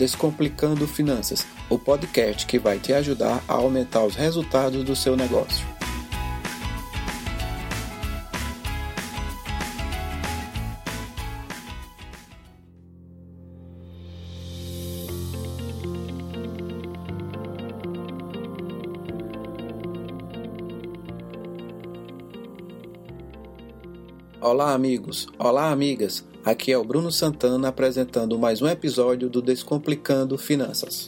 Descomplicando Finanças, o podcast que vai te ajudar a aumentar os resultados do seu negócio. Olá, amigos! Olá, amigas! Aqui é o Bruno Santana apresentando mais um episódio do Descomplicando Finanças.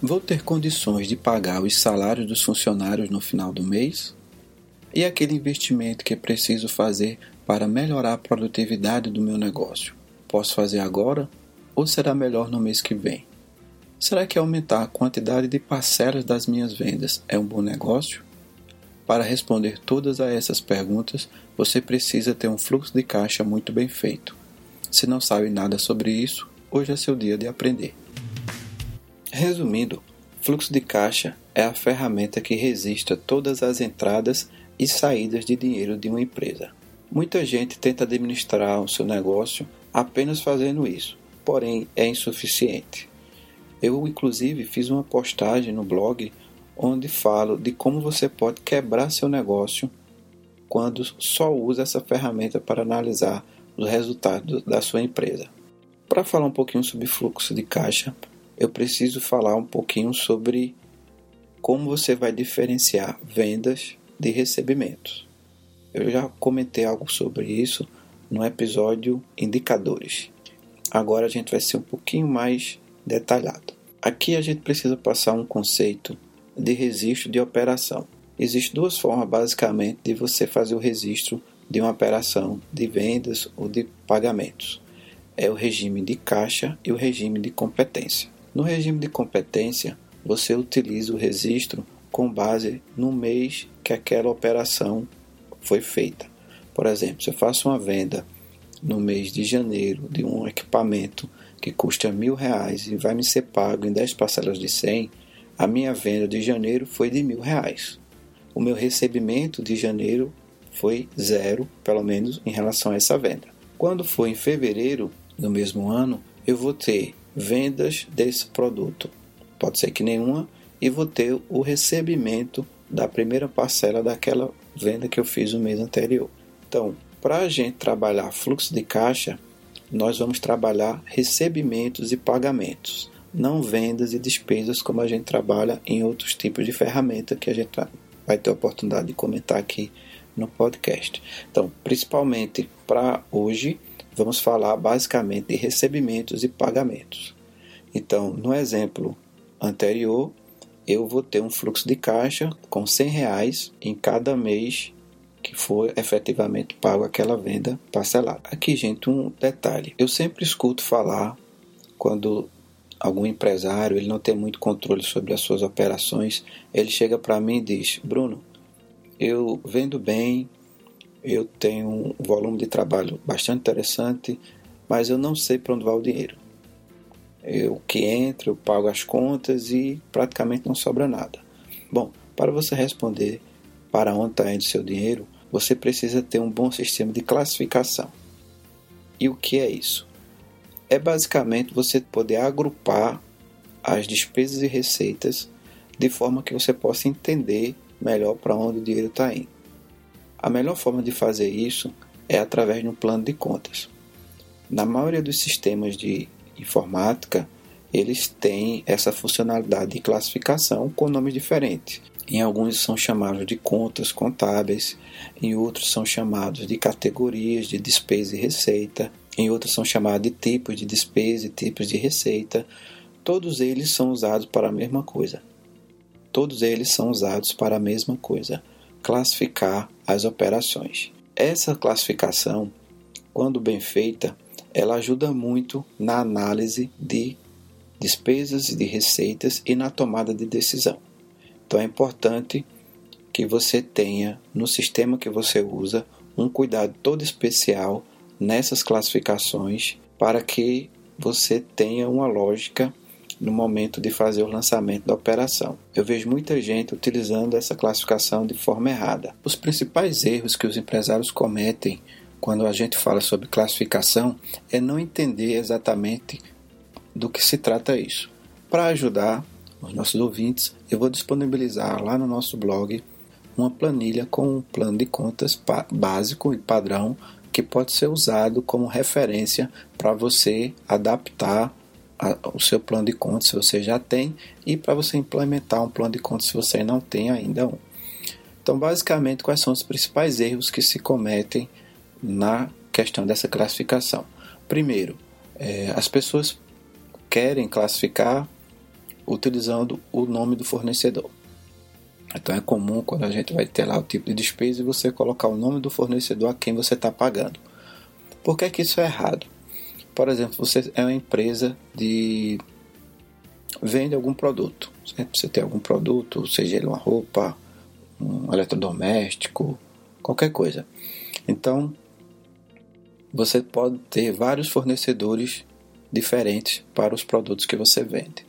Vou ter condições de pagar os salários dos funcionários no final do mês? E aquele investimento que preciso fazer para melhorar a produtividade do meu negócio? Posso fazer agora ou será melhor no mês que vem? Será que aumentar a quantidade de parcelas das minhas vendas é um bom negócio? Para responder todas a essas perguntas, você precisa ter um fluxo de caixa muito bem feito. Se não sabe nada sobre isso, hoje é seu dia de aprender. Resumindo, fluxo de caixa é a ferramenta que registra todas as entradas e saídas de dinheiro de uma empresa. Muita gente tenta administrar o seu negócio apenas fazendo isso, porém é insuficiente. Eu, inclusive, fiz uma postagem no blog onde falo de como você pode quebrar seu negócio quando só usa essa ferramenta para analisar os resultados da sua empresa. Para falar um pouquinho sobre fluxo de caixa, eu preciso falar um pouquinho sobre como você vai diferenciar vendas de recebimentos. Eu já comentei algo sobre isso no episódio Indicadores. Agora a gente vai ser um pouquinho mais detalhado. Aqui a gente precisa passar um conceito de registro de operação. Existem duas formas basicamente de você fazer o registro de uma operação de vendas ou de pagamentos. É o regime de caixa e o regime de competência. No regime de competência, você utiliza o registro com base no mês que aquela operação foi feita. Por exemplo, se eu faço uma venda no mês de janeiro de um equipamento que custa mil reais e vai me ser pago em 10 parcelas de 100, a minha venda de janeiro foi de mil reais. O meu recebimento de janeiro foi zero, pelo menos em relação a essa venda. Quando for em fevereiro do mesmo ano, eu vou ter vendas desse produto. Pode ser que nenhuma, e vou ter o recebimento da primeira parcela daquela venda que eu fiz no mês anterior. Então, para a gente trabalhar fluxo de caixa, nós vamos trabalhar recebimentos e pagamentos, não vendas e despesas como a gente trabalha em outros tipos de ferramenta que a gente vai ter a oportunidade de comentar aqui no podcast. Então, principalmente para hoje, vamos falar basicamente de recebimentos e pagamentos. Então, no exemplo anterior, eu vou ter um fluxo de caixa com 100 reais em cada mês que for efetivamente pago aquela venda parcelada. Aqui, gente, um detalhe. Eu sempre escuto falar quando algum empresário ele não tem muito controle sobre as suas operações, ele chega para mim e diz: "Bruno, eu vendo bem, eu tenho um volume de trabalho bastante interessante, mas eu não sei para onde vai o dinheiro eu que entro, eu pago as contas e praticamente não sobra nada. Bom, para você responder para onde está indo seu dinheiro, você precisa ter um bom sistema de classificação. E o que é isso? É basicamente você poder agrupar as despesas e receitas de forma que você possa entender melhor para onde o dinheiro está indo. A melhor forma de fazer isso é através de um plano de contas. Na maioria dos sistemas de informática, eles têm essa funcionalidade de classificação com nomes diferentes. Em alguns são chamados de contas contábeis, em outros são chamados de categorias de despesa e receita, em outros são chamados de tipos de despesa e tipos de receita. Todos eles são usados para a mesma coisa. Todos eles são usados para a mesma coisa: classificar as operações. Essa classificação, quando bem feita, ela ajuda muito na análise de despesas e de receitas e na tomada de decisão. Então é importante que você tenha no sistema que você usa um cuidado todo especial nessas classificações para que você tenha uma lógica no momento de fazer o lançamento da operação. Eu vejo muita gente utilizando essa classificação de forma errada. Os principais erros que os empresários cometem quando a gente fala sobre classificação é não entender exatamente do que se trata isso. Para ajudar os nossos ouvintes, eu vou disponibilizar lá no nosso blog uma planilha com um plano de contas básico e padrão que pode ser usado como referência para você adaptar a, o seu plano de contas se você já tem e para você implementar um plano de contas se você não tem ainda um. Então, basicamente, quais são os principais erros que se cometem na questão dessa classificação? Primeiro, é, as pessoas querem classificar utilizando o nome do fornecedor. Então é comum quando a gente vai ter lá o tipo de despesa e você colocar o nome do fornecedor a quem você está pagando. Por que, que isso é errado? Por exemplo, você é uma empresa de vende algum produto. Certo? Você tem algum produto, seja ele uma roupa, um eletrodoméstico, qualquer coisa. Então, você pode ter vários fornecedores diferentes para os produtos que você vende.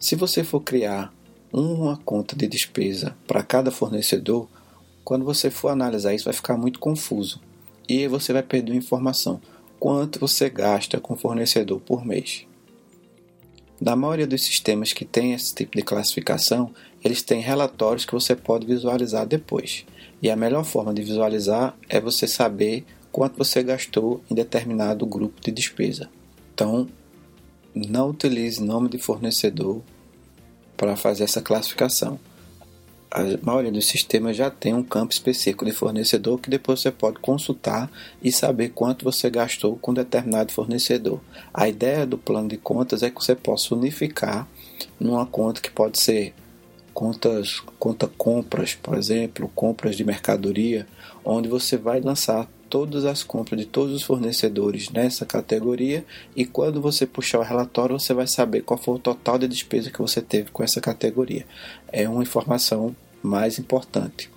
Se você for criar uma conta de despesa para cada fornecedor, quando você for analisar isso vai ficar muito confuso e você vai perder informação quanto você gasta com fornecedor por mês. Na maioria dos sistemas que tem esse tipo de classificação, eles têm relatórios que você pode visualizar depois. E a melhor forma de visualizar é você saber quanto você gastou em determinado grupo de despesa. Então, não utilize nome de fornecedor para fazer essa classificação. A maioria dos sistemas já tem um campo específico de fornecedor que depois você pode consultar e saber quanto você gastou com determinado fornecedor. A ideia do plano de contas é que você possa unificar numa conta que pode ser contas, conta compras, por exemplo, compras de mercadoria, onde você vai lançar todas as compras de todos os fornecedores nessa categoria e quando você puxar o relatório você vai saber qual foi o total de despesa que você teve com essa categoria. É uma informação mais importante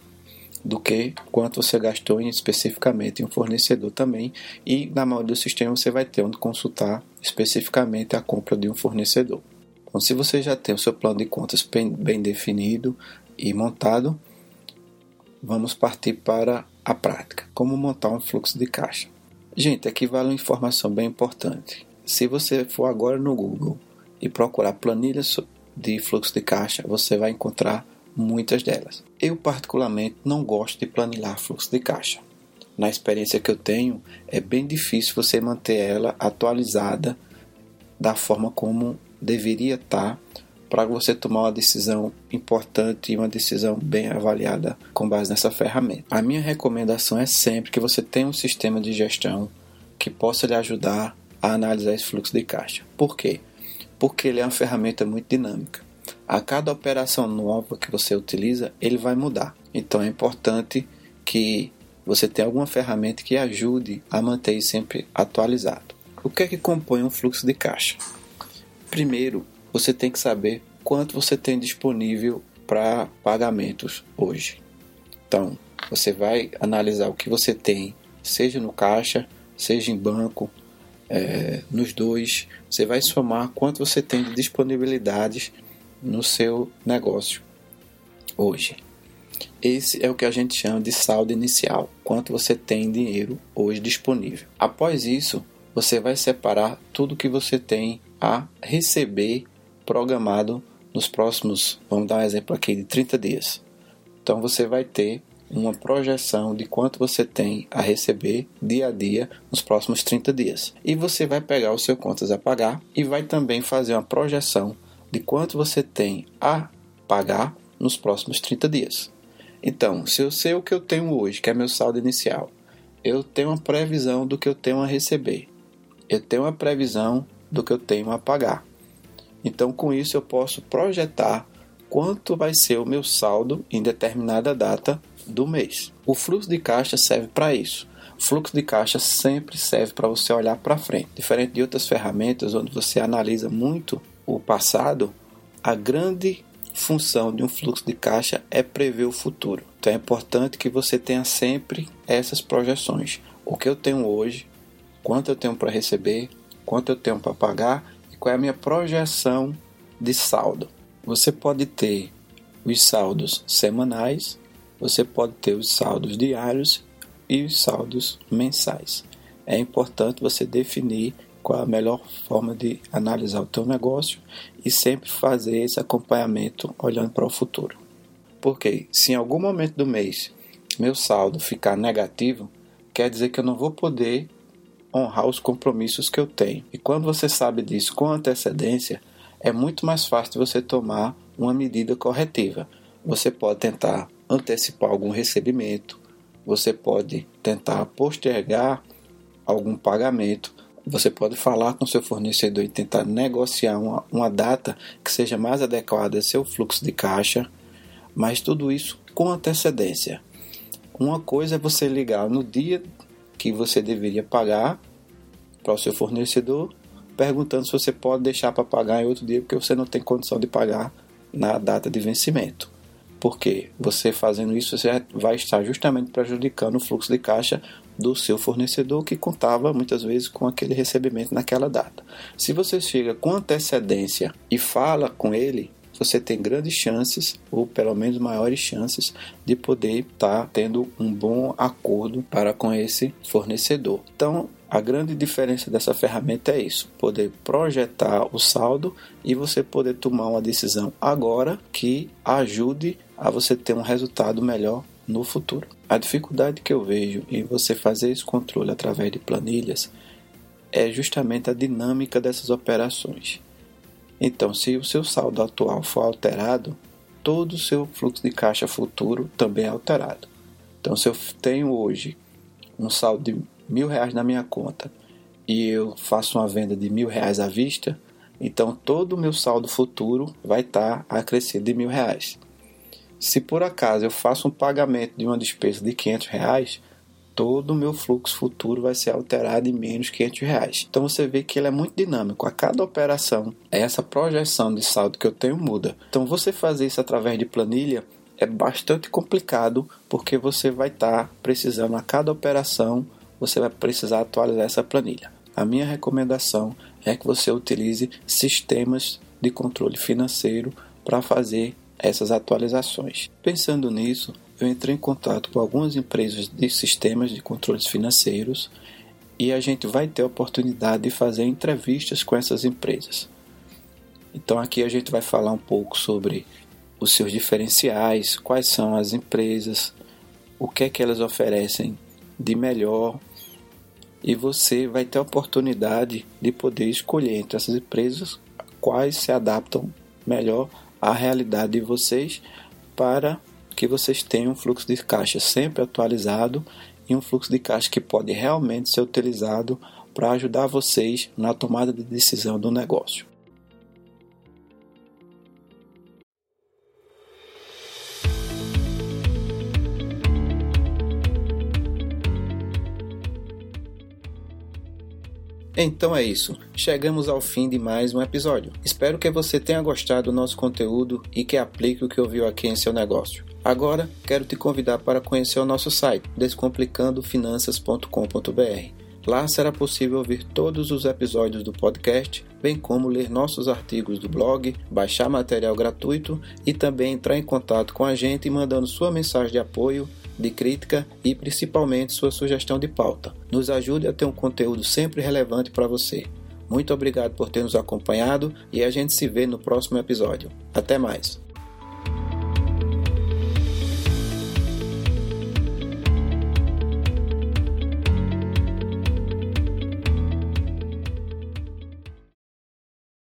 do que quanto você gastou em, especificamente em um fornecedor também e na maioria dos sistemas você vai ter onde consultar especificamente a compra de um fornecedor. Então, se você já tem o seu plano de contas bem, bem definido e montado, vamos partir para a prática. Como montar um fluxo de caixa. Gente, aqui vale uma informação bem importante. Se você for agora no Google e procurar planilhas de fluxo de caixa, você vai encontrar muitas delas. Eu particularmente não gosto de planilhar fluxo de caixa. Na experiência que eu tenho, é bem difícil você manter ela atualizada da forma como deveria estar para você tomar uma decisão importante e uma decisão bem avaliada com base nessa ferramenta. A minha recomendação é sempre que você tenha um sistema de gestão que possa lhe ajudar a analisar esse fluxo de caixa. Por quê? Porque ele é uma ferramenta muito dinâmica. A cada operação nova que você utiliza, ele vai mudar. Então é importante que você tenha alguma ferramenta que ajude a manter sempre atualizado. O que é que compõe um fluxo de caixa? Primeiro, você tem que saber quanto você tem disponível para pagamentos hoje. Então, você vai analisar o que você tem, seja no caixa, seja em banco, é, nos dois. Você vai somar quanto você tem de disponibilidades no seu negócio hoje. Esse é o que a gente chama de saldo inicial, quanto você tem dinheiro hoje disponível. Após isso, você vai separar tudo que você tem a receber programado nos próximos, vamos dar um exemplo aqui, de 30 dias. Então você vai ter uma projeção de quanto você tem a receber dia a dia nos próximos 30 dias. E você vai pegar o seu contas a pagar e vai também fazer uma projeção de quanto você tem a pagar nos próximos 30 dias. Então, se eu sei o que eu tenho hoje, que é meu saldo inicial, eu tenho uma previsão do que eu tenho a receber. Eu tenho uma previsão do que eu tenho a pagar. Então, com isso, eu posso projetar quanto vai ser o meu saldo em determinada data do mês. O fluxo de caixa serve para isso. O fluxo de caixa sempre serve para você olhar para frente. Diferente de outras ferramentas onde você analisa muito o passado, a grande função de um fluxo de caixa é prever o futuro. Então é importante que você tenha sempre essas projeções. O que eu tenho hoje, quanto eu tenho para receber, quanto eu tenho para pagar qual é a minha projeção de saldo. Você pode ter os saldos semanais, você pode ter os saldos diários e os saldos mensais. É importante você definir qual a melhor forma de analisar o teu negócio e sempre fazer esse acompanhamento olhando para o futuro. Porque se em algum momento do mês meu saldo ficar negativo, quer dizer que eu não vou poder honrar os compromissos que eu tenho. E quando você sabe disso com antecedência, é muito mais fácil você tomar uma medida corretiva. Você pode tentar antecipar algum recebimento, você pode tentar postergar algum pagamento, você pode falar com seu fornecedor e tentar negociar uma, uma data que seja mais adequada ao seu fluxo de caixa, mas tudo isso com antecedência. Uma coisa é você ligar no dia que você deveria pagar para o seu fornecedor, perguntando se você pode deixar para pagar em outro dia porque você não tem condição de pagar na data de vencimento. Porque você fazendo isso, você vai estar justamente prejudicando o fluxo de caixa do seu fornecedor que contava muitas vezes com aquele recebimento naquela data. Se você chega com antecedência e fala com ele, você tem grandes chances, ou pelo menos maiores chances, de poder estar tá tendo um bom acordo para com esse fornecedor. Então, a grande diferença dessa ferramenta é isso: poder projetar o saldo e você poder tomar uma decisão agora que ajude a você ter um resultado melhor no futuro. A dificuldade que eu vejo em você fazer esse controle através de planilhas é justamente a dinâmica dessas operações. Então, se o seu saldo atual for alterado, todo o seu fluxo de caixa futuro também é alterado. Então, se eu tenho hoje um saldo de mil reais na minha conta e eu faço uma venda de mil reais à vista, então todo o meu saldo futuro vai estar acrescido de mil reais. Se por acaso eu faço um pagamento de uma despesa de 500 reais, todo o meu fluxo futuro vai ser alterado em menos 500 reais. Então você vê que ele é muito dinâmico. A cada operação, essa projeção de saldo que eu tenho muda. Então você fazer isso através de planilha é bastante complicado porque você vai estar tá precisando a cada operação, você vai precisar atualizar essa planilha. A minha recomendação é que você utilize sistemas de controle financeiro para fazer essas atualizações. Pensando nisso, eu entrei em contato com algumas empresas de sistemas de controles financeiros e a gente vai ter a oportunidade de fazer entrevistas com essas empresas. Então aqui a gente vai falar um pouco sobre os seus diferenciais, quais são as empresas, o que é que elas oferecem de melhor e você vai ter a oportunidade de poder escolher entre essas empresas quais se adaptam melhor a realidade de vocês para que vocês tenham um fluxo de caixa sempre atualizado e um fluxo de caixa que pode realmente ser utilizado para ajudar vocês na tomada de decisão do negócio. Então é isso, chegamos ao fim de mais um episódio. Espero que você tenha gostado do nosso conteúdo e que aplique o que ouviu aqui em seu negócio. Agora, quero te convidar para conhecer o nosso site, descomplicandofinanças.com.br. Lá será possível ouvir todos os episódios do podcast, bem como ler nossos artigos do blog, baixar material gratuito e também entrar em contato com a gente mandando sua mensagem de apoio de crítica e principalmente sua sugestão de pauta. Nos ajude a ter um conteúdo sempre relevante para você. Muito obrigado por ter nos acompanhado e a gente se vê no próximo episódio. Até mais!